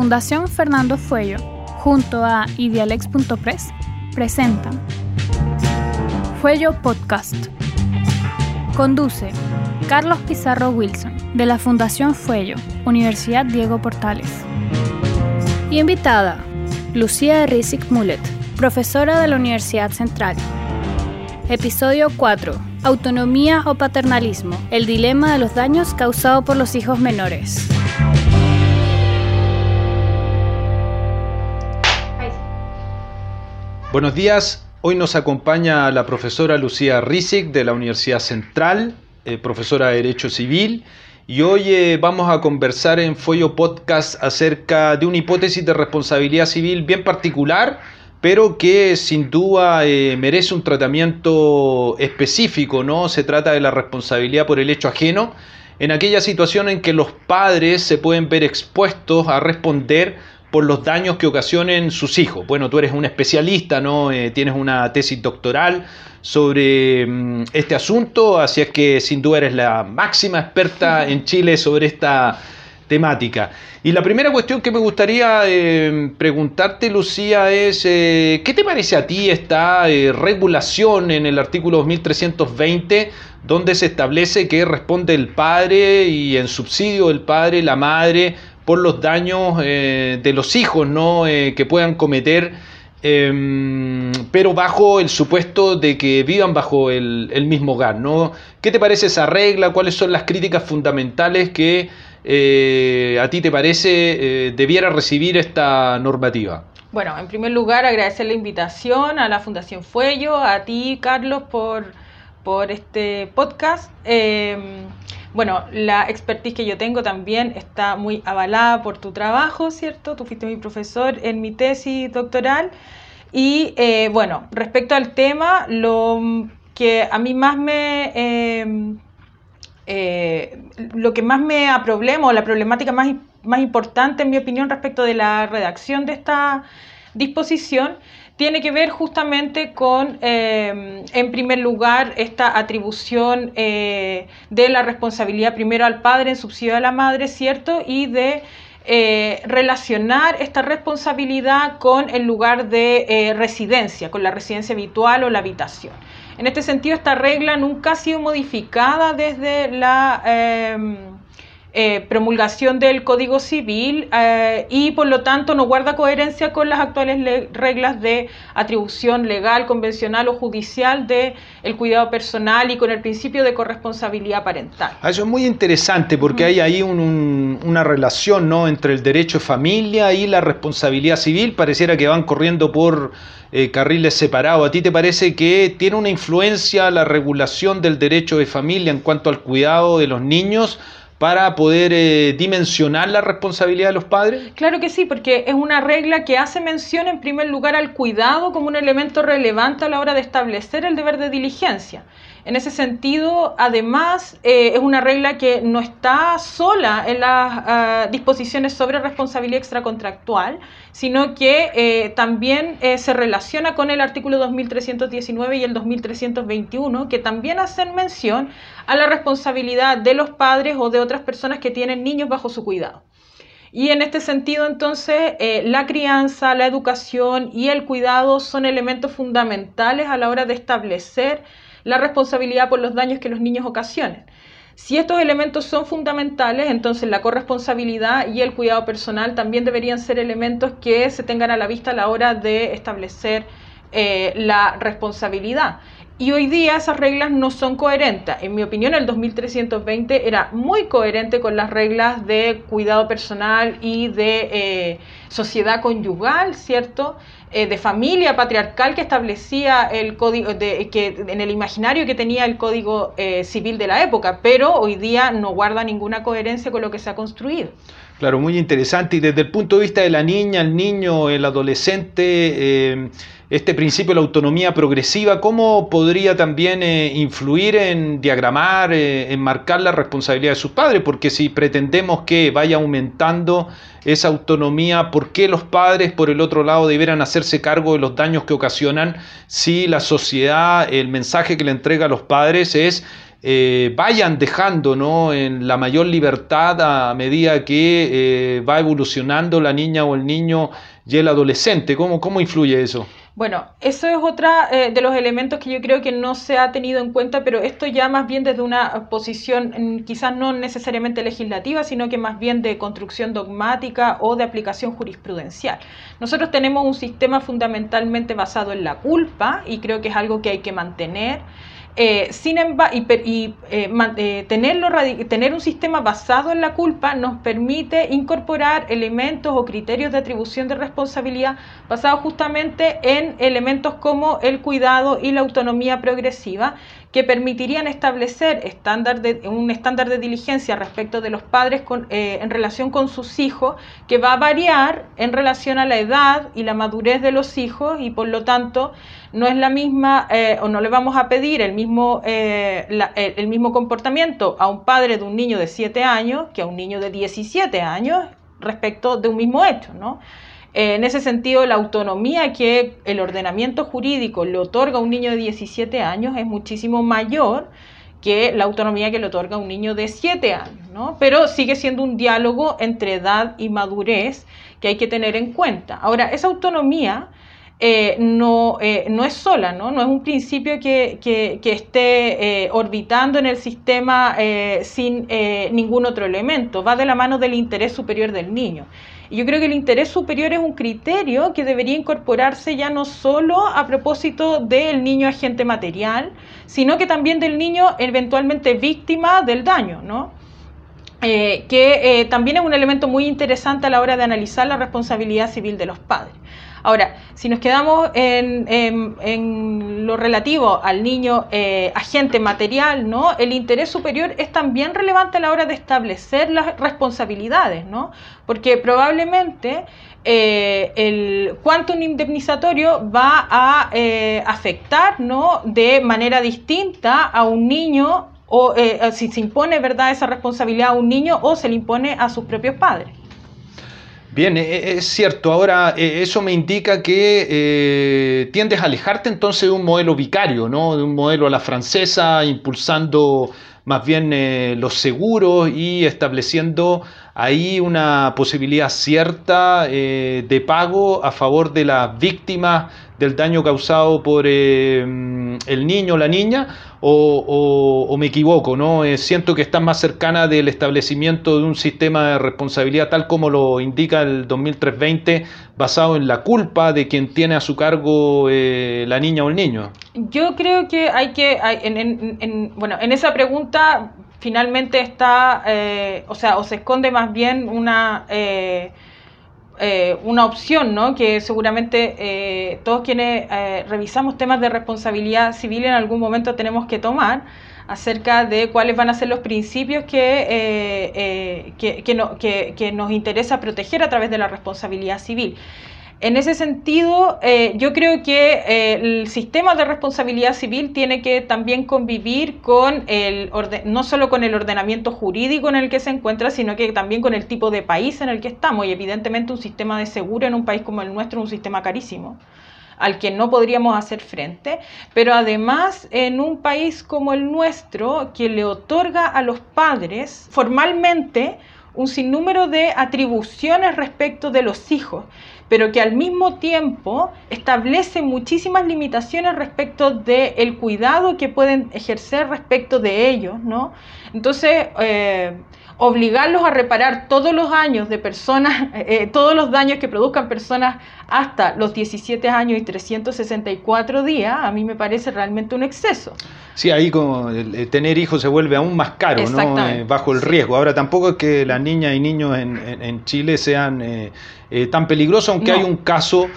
Fundación Fernando Fuello, junto a idealex.press, presentan Fuello Podcast. Conduce Carlos Pizarro Wilson, de la Fundación Fuello, Universidad Diego Portales. Y invitada, Lucía Rizik Mulet, profesora de la Universidad Central. Episodio 4. Autonomía o paternalismo. El dilema de los daños causados por los hijos menores. Buenos días, hoy nos acompaña la profesora Lucía Rizik de la Universidad Central, eh, profesora de Derecho Civil, y hoy eh, vamos a conversar en Follo Podcast acerca de una hipótesis de responsabilidad civil bien particular, pero que sin duda eh, merece un tratamiento específico, ¿no? Se trata de la responsabilidad por el hecho ajeno, en aquella situación en que los padres se pueden ver expuestos a responder por los daños que ocasionen sus hijos. Bueno, tú eres un especialista, ¿no? Eh, tienes una tesis doctoral sobre mm, este asunto, así es que sin duda eres la máxima experta en Chile sobre esta temática. Y la primera cuestión que me gustaría eh, preguntarte, Lucía, es eh, ¿qué te parece a ti esta regulación en el artículo 2320 donde se establece que responde el padre y en subsidio el padre, la madre, por los daños eh, de los hijos ¿no? Eh, que puedan cometer, em, pero bajo el supuesto de que vivan bajo el, mismo hogar. ¿no? ¿Qué te parece esa regla? ¿Cuáles son las críticas fundamentales que eh, a ti te parece debiera recibir esta normativa? Bueno, en primer lugar agradecer la invitación a la Fundación Fuello, a ti Carlos por, por este podcast. Bueno, la expertise que yo tengo también está muy avalada por tu trabajo, ¿cierto? Tú fuiste mi profesor en mi tesis doctoral. Y eh, bueno, respecto al tema, lo que a mí más me... Em, eh, lo que más me problema o la problemática más, más importante, en mi opinión, respecto de la redacción de esta disposición tiene que ver justamente con, eh, en primer lugar, esta atribución eh, de la responsabilidad primero al padre en subsidio a la madre, ¿cierto? Y de eh, relacionar esta responsabilidad con el lugar de residencia, con la residencia habitual o la habitación. En este sentido, esta regla nunca ha sido modificada desde la eh, promulgación del Código Civil eh, y por lo tanto no guarda coherencia con las actuales reglas de atribución legal, convencional o judicial del el cuidado personal y con el principio de corresponsabilidad parental. Ah, eso es muy interesante porque hay ahí una relación ¿no? entre el derecho de familia y la responsabilidad civil, pareciera que van corriendo por eh, carriles separados. ¿A ti te parece que tiene una influencia la regulación del derecho de familia en cuanto al cuidado de los niños? Para poder eh, dimensionar la responsabilidad de los padres? Claro que sí, porque es una regla que hace mención en primer lugar al cuidado como un elemento relevante a la hora de establecer el deber de diligencia. En ese sentido, además, eh, es una regla que no está sola en las ah, disposiciones sobre responsabilidad extracontractual, sino que eh, también eh, se relaciona con el artículo 2319 y el 2321, que también hacen mención a la responsabilidad de los padres o de otras personas que tienen niños bajo su cuidado. Y en este sentido, entonces, la crianza, la educación y el cuidado son elementos fundamentales a la hora de establecer la responsabilidad por los daños que los niños ocasionen. Si estos elementos son fundamentales, entonces la corresponsabilidad y el cuidado personal también deberían ser elementos que se tengan a la vista a la hora de establecer eh, la responsabilidad. Y hoy día esas reglas no son coherentes. En mi opinión, el 2320 era muy coherente con las reglas de cuidado personal y de eh, sociedad conyugal, ¿cierto? Eh, de familia patriarcal que establecía el código, de, que, en el imaginario que tenía el código eh, civil de la época, pero hoy día no guarda ninguna coherencia con lo que se ha construido. Claro, muy interesante. Y desde el punto de vista de la niña, el niño, el adolescente, este principio de la autonomía progresiva, ¿cómo podría también eh, influir en diagramar, eh, en marcar la responsabilidad de sus padres? Porque si pretendemos que vaya aumentando esa autonomía, ¿por qué los padres, por el otro lado, deberán hacerse cargo de los daños que ocasionan si la sociedad, el mensaje que le entrega a los padres es eh, vayan dejando ¿no? en la mayor libertad a medida que va evolucionando la niña o el niño y el adolescente. ¿Cómo, cómo influye eso? Bueno, eso es otra eh, de los elementos que yo creo que no se ha tenido en cuenta, pero esto ya más bien desde una posición mm, quizás no necesariamente legislativa, sino que más bien de construcción dogmática o de aplicación jurisprudencial. Nosotros tenemos un sistema fundamentalmente basado en la culpa y creo que es algo que hay que mantener. Eh, sin embargo, y, eh, eh, tenerlo, tener un sistema basado en la culpa nos permite incorporar elementos o criterios de atribución de responsabilidad basados justamente en elementos como el cuidado y la autonomía progresiva que permitirían establecer estándar de, un estándar de diligencia respecto de los padres en relación con sus hijos que va a variar en relación a la edad y la madurez de los hijos y por lo tanto no es la misma eh, o no le vamos a pedir el mismo, eh, el mismo comportamiento a un padre de un niño de 7 años que a un niño de 17 años respecto de un mismo hecho, ¿no? En ese sentido, la autonomía que el ordenamiento jurídico le otorga a un niño de 17 años es muchísimo mayor que la autonomía que le otorga a un niño de 7 años, ¿no? Pero sigue siendo un diálogo entre edad y madurez que hay que tener en cuenta. Ahora, esa autonomía eh, no, eh, no, es sola, ¿no? no es un principio que, esté eh, orbitando en el sistema sin ningún otro elemento, va de la mano del interés superior del niño. Y yo creo que el interés superior es un criterio que debería incorporarse ya no solo a propósito del niño agente material, sino que también del niño eventualmente víctima del daño, ¿no? que también es un elemento muy interesante a la hora de analizar la responsabilidad civil de los padres. Ahora, si nos quedamos en, lo relativo al niño eh, agente material, ¿no? El interés superior es también relevante a la hora de establecer las responsabilidades, ¿no? Porque probablemente eh, el quantum indemnizatorio va a eh, afectar. De manera distinta a un niño o si se impone, ¿verdad?, esa responsabilidad a un niño o se le impone a sus propios padres. Bien, e, e, es cierto. Ahora, e, eso me indica que eh, tiendes a alejarte entonces de un modelo vicario, ¿no? De un modelo a la francesa, impulsando más bien eh, los seguros y estableciendo ahí una posibilidad cierta eh, de pago a favor de las víctimas del daño causado por el niño o la niña o, me equivoco, ¿no? Eh, siento que está más cercana del establecimiento de un sistema de responsabilidad tal como lo indica el 2320, basado en la culpa de quien tiene a su cargo eh, la niña o el niño. Yo creo que hay que, en, bueno, en esa pregunta finalmente está, eh, o sea, o se esconde más bien una... Eh, una opción, ¿no? que seguramente eh, todos quienes eh, revisamos temas de responsabilidad civil en algún momento tenemos que tomar acerca de cuáles van a ser los principios que, que, que nos interesa proteger a través de la responsabilidad civil. En ese sentido, eh, yo creo que eh, el sistema de responsabilidad civil tiene que también convivir con el no solo con el ordenamiento jurídico en el que se encuentra, sino que también con el tipo de país en el que estamos. Y evidentemente un sistema de seguro en un país como el nuestro es un sistema carísimo al que no podríamos hacer frente, pero además en un país como el nuestro, que le otorga a los padres formalmente un sinnúmero de atribuciones respecto de los hijos, pero que al mismo tiempo establece muchísimas limitaciones respecto del el cuidado que pueden ejercer respecto de ellos, ¿no? Entonces, eh, obligarlos a reparar todos los años de personas, eh, todos los daños que produzcan personas hasta los 17 años y 364 días, a mí me parece realmente un exceso. Sí, ahí como tener hijos se vuelve aún más caro, ¿no? Eh, bajo el riesgo. Ahora tampoco es que las niñas y niños en, Chile sean eh, tan peligrosos, aunque hay un caso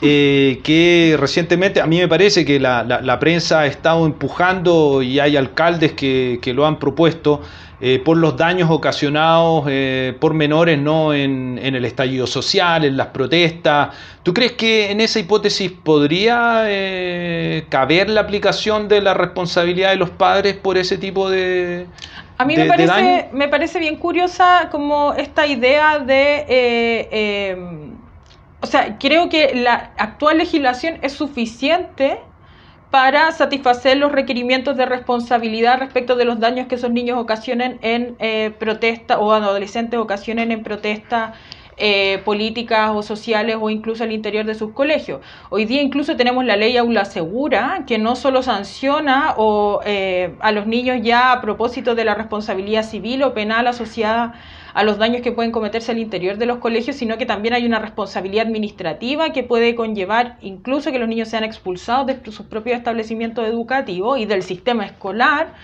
que recientemente a mí me parece que la, prensa ha estado empujando y hay alcaldes que, que lo han propuesto eh, por los daños ocasionados eh, por menores ¿no? En, el estallido social, en las protestas. ¿Tú crees que en esa hipótesis podría eh, caber la aplicación de la responsabilidad de los padres por ese tipo de... A mí me, parece, me parece bien curiosa como esta idea de... o sea, creo que la actual legislación es suficiente para satisfacer los requerimientos de responsabilidad respecto de los daños que esos niños ocasionen en eh, protesta o adolescentes ocasionen en protesta eh, políticas o sociales o incluso al interior de sus colegios. Hoy día incluso tenemos la ley aula segura que no solo sanciona o, eh, a los niños ya a propósito de la responsabilidad civil o penal asociada a los daños que pueden cometerse al interior de los colegios, sino que también hay una responsabilidad administrativa que puede conllevar incluso que los niños sean expulsados de sus propios establecimientos educativos y del sistema escolar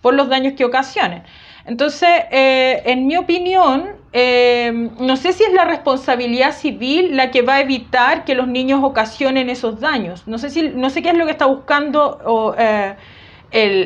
por los daños que ocasionen. Entonces, eh, en mi opinión, eh, no sé si es la responsabilidad civil la que va a evitar que los niños ocasionen esos daños. No sé, si, no sé qué es lo que está buscando eh,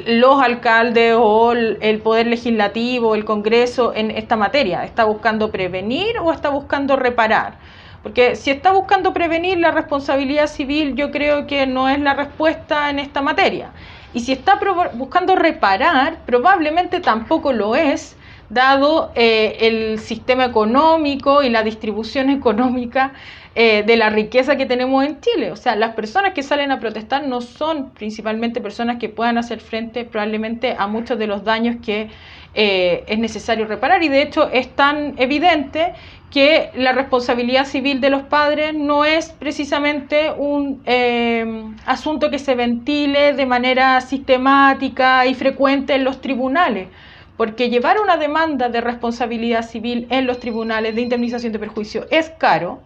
los alcaldes o el, Poder Legislativo, el Congreso en esta materia. ¿Está buscando prevenir o está buscando reparar? Porque si está buscando prevenir la responsabilidad civil, yo creo que no es la respuesta en esta materia. Y si está buscando reparar, probablemente tampoco lo es, dado eh, el sistema económico y la distribución económica eh, de la riqueza que tenemos en Chile. O sea, las personas que salen a protestar no son principalmente personas que puedan hacer frente probablemente a muchos de los daños que eh, es necesario reparar. Y de hecho es tan evidente que la responsabilidad civil de los padres no es precisamente un eh, asunto que se ventile de manera sistemática y frecuente en los tribunales, porque llevar una demanda de responsabilidad civil en los tribunales de indemnización de perjuicio es caro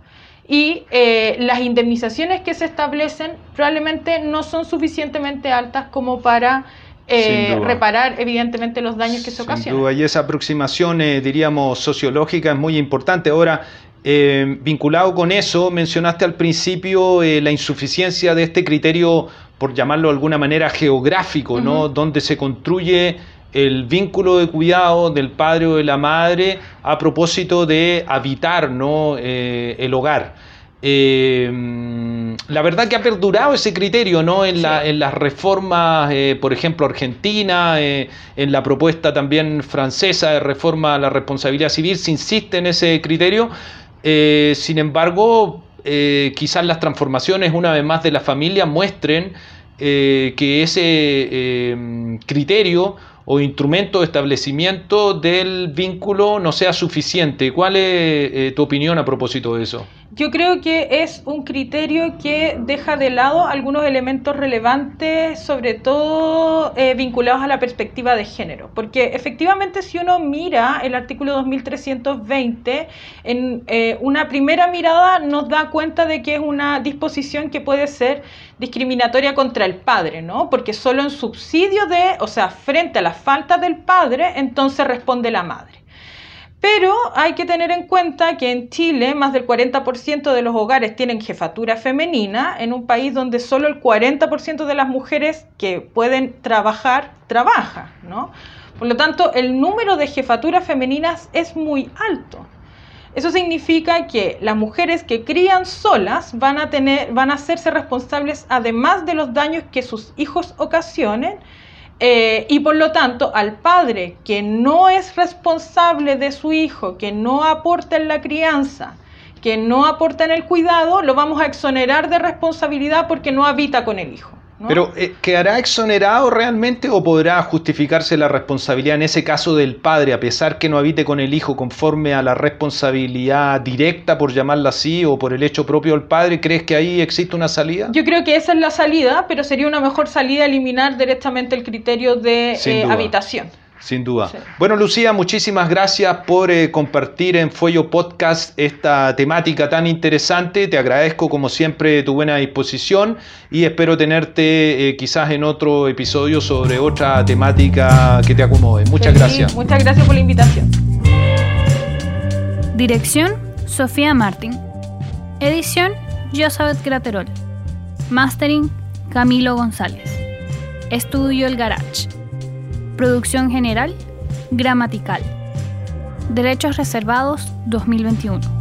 y eh, las indemnizaciones que se establecen probablemente no son suficientemente altas como para eh, reparar evidentemente los daños que se ocasionan. y esa aproximación, eh, diríamos, sociológica es muy importante. Ahora, eh, vinculado con eso, mencionaste al principio la insuficiencia de este criterio, por llamarlo de alguna manera, geográfico, ¿no? Donde se construye el vínculo de cuidado del padre o de la madre a propósito de habitar ¿no? el hogar. Eh, la verdad que ha perdurado ese criterio ¿no? en, las reformas, eh, por ejemplo, argentina, eh, en la propuesta también francesa de reforma a la responsabilidad civil, se insiste en ese criterio. sin embargo, quizás las transformaciones, una vez más, de la familia muestren que ese criterio o instrumento de establecimiento del vínculo no sea suficiente. ¿Cuál es tu opinión a propósito de eso? Yo creo que es un criterio que deja de lado algunos elementos relevantes, sobre todo eh, vinculados a la perspectiva de género, porque efectivamente si uno mira el artículo 2320, en eh, una primera mirada nos da cuenta de que es una disposición que puede ser discriminatoria contra el padre, ¿no? Porque solo en subsidio de, o sea, frente a la falta del padre, entonces responde la madre. Pero hay que tener en cuenta que en Chile más del 40% de los hogares tienen jefatura femenina, en un país donde solo el 40% de las mujeres que pueden trabajar, trabaja, ¿no? Por lo tanto, el número de jefaturas femeninas es muy alto. Eso significa que las mujeres que crían solas van a, tener, van a hacerse responsables, además de los daños que sus hijos ocasionen, eh, y por lo tanto, al padre que no es responsable de su hijo, que no aporta en la crianza, que no aporta en el cuidado, lo vamos a exonerar de responsabilidad porque no habita con el hijo. Pero eh, ¿quedará exonerado realmente o podrá justificarse la responsabilidad en ese caso del padre, a pesar que no habite con el hijo conforme a la responsabilidad directa, por llamarla así, o por el hecho propio del padre? ¿Crees que ahí existe una salida? Yo creo que esa es la salida, pero sería una mejor salida eliminar directamente el criterio de eh, habitación. Sin duda. Bueno, Lucía, muchísimas gracias por eh, compartir en Fuego Podcast esta temática tan interesante. Te agradezco, como siempre, tu buena disposición y espero tenerte eh, quizás en otro episodio sobre otra temática que te acomode. Muchas gracias. muchas gracias por la invitación. Dirección: Sofía Martín. Edición: Josabeth Graterol. Mastering: Camilo González. Estudio El Garage. Producción general, gramatical. Derechos reservados 2021.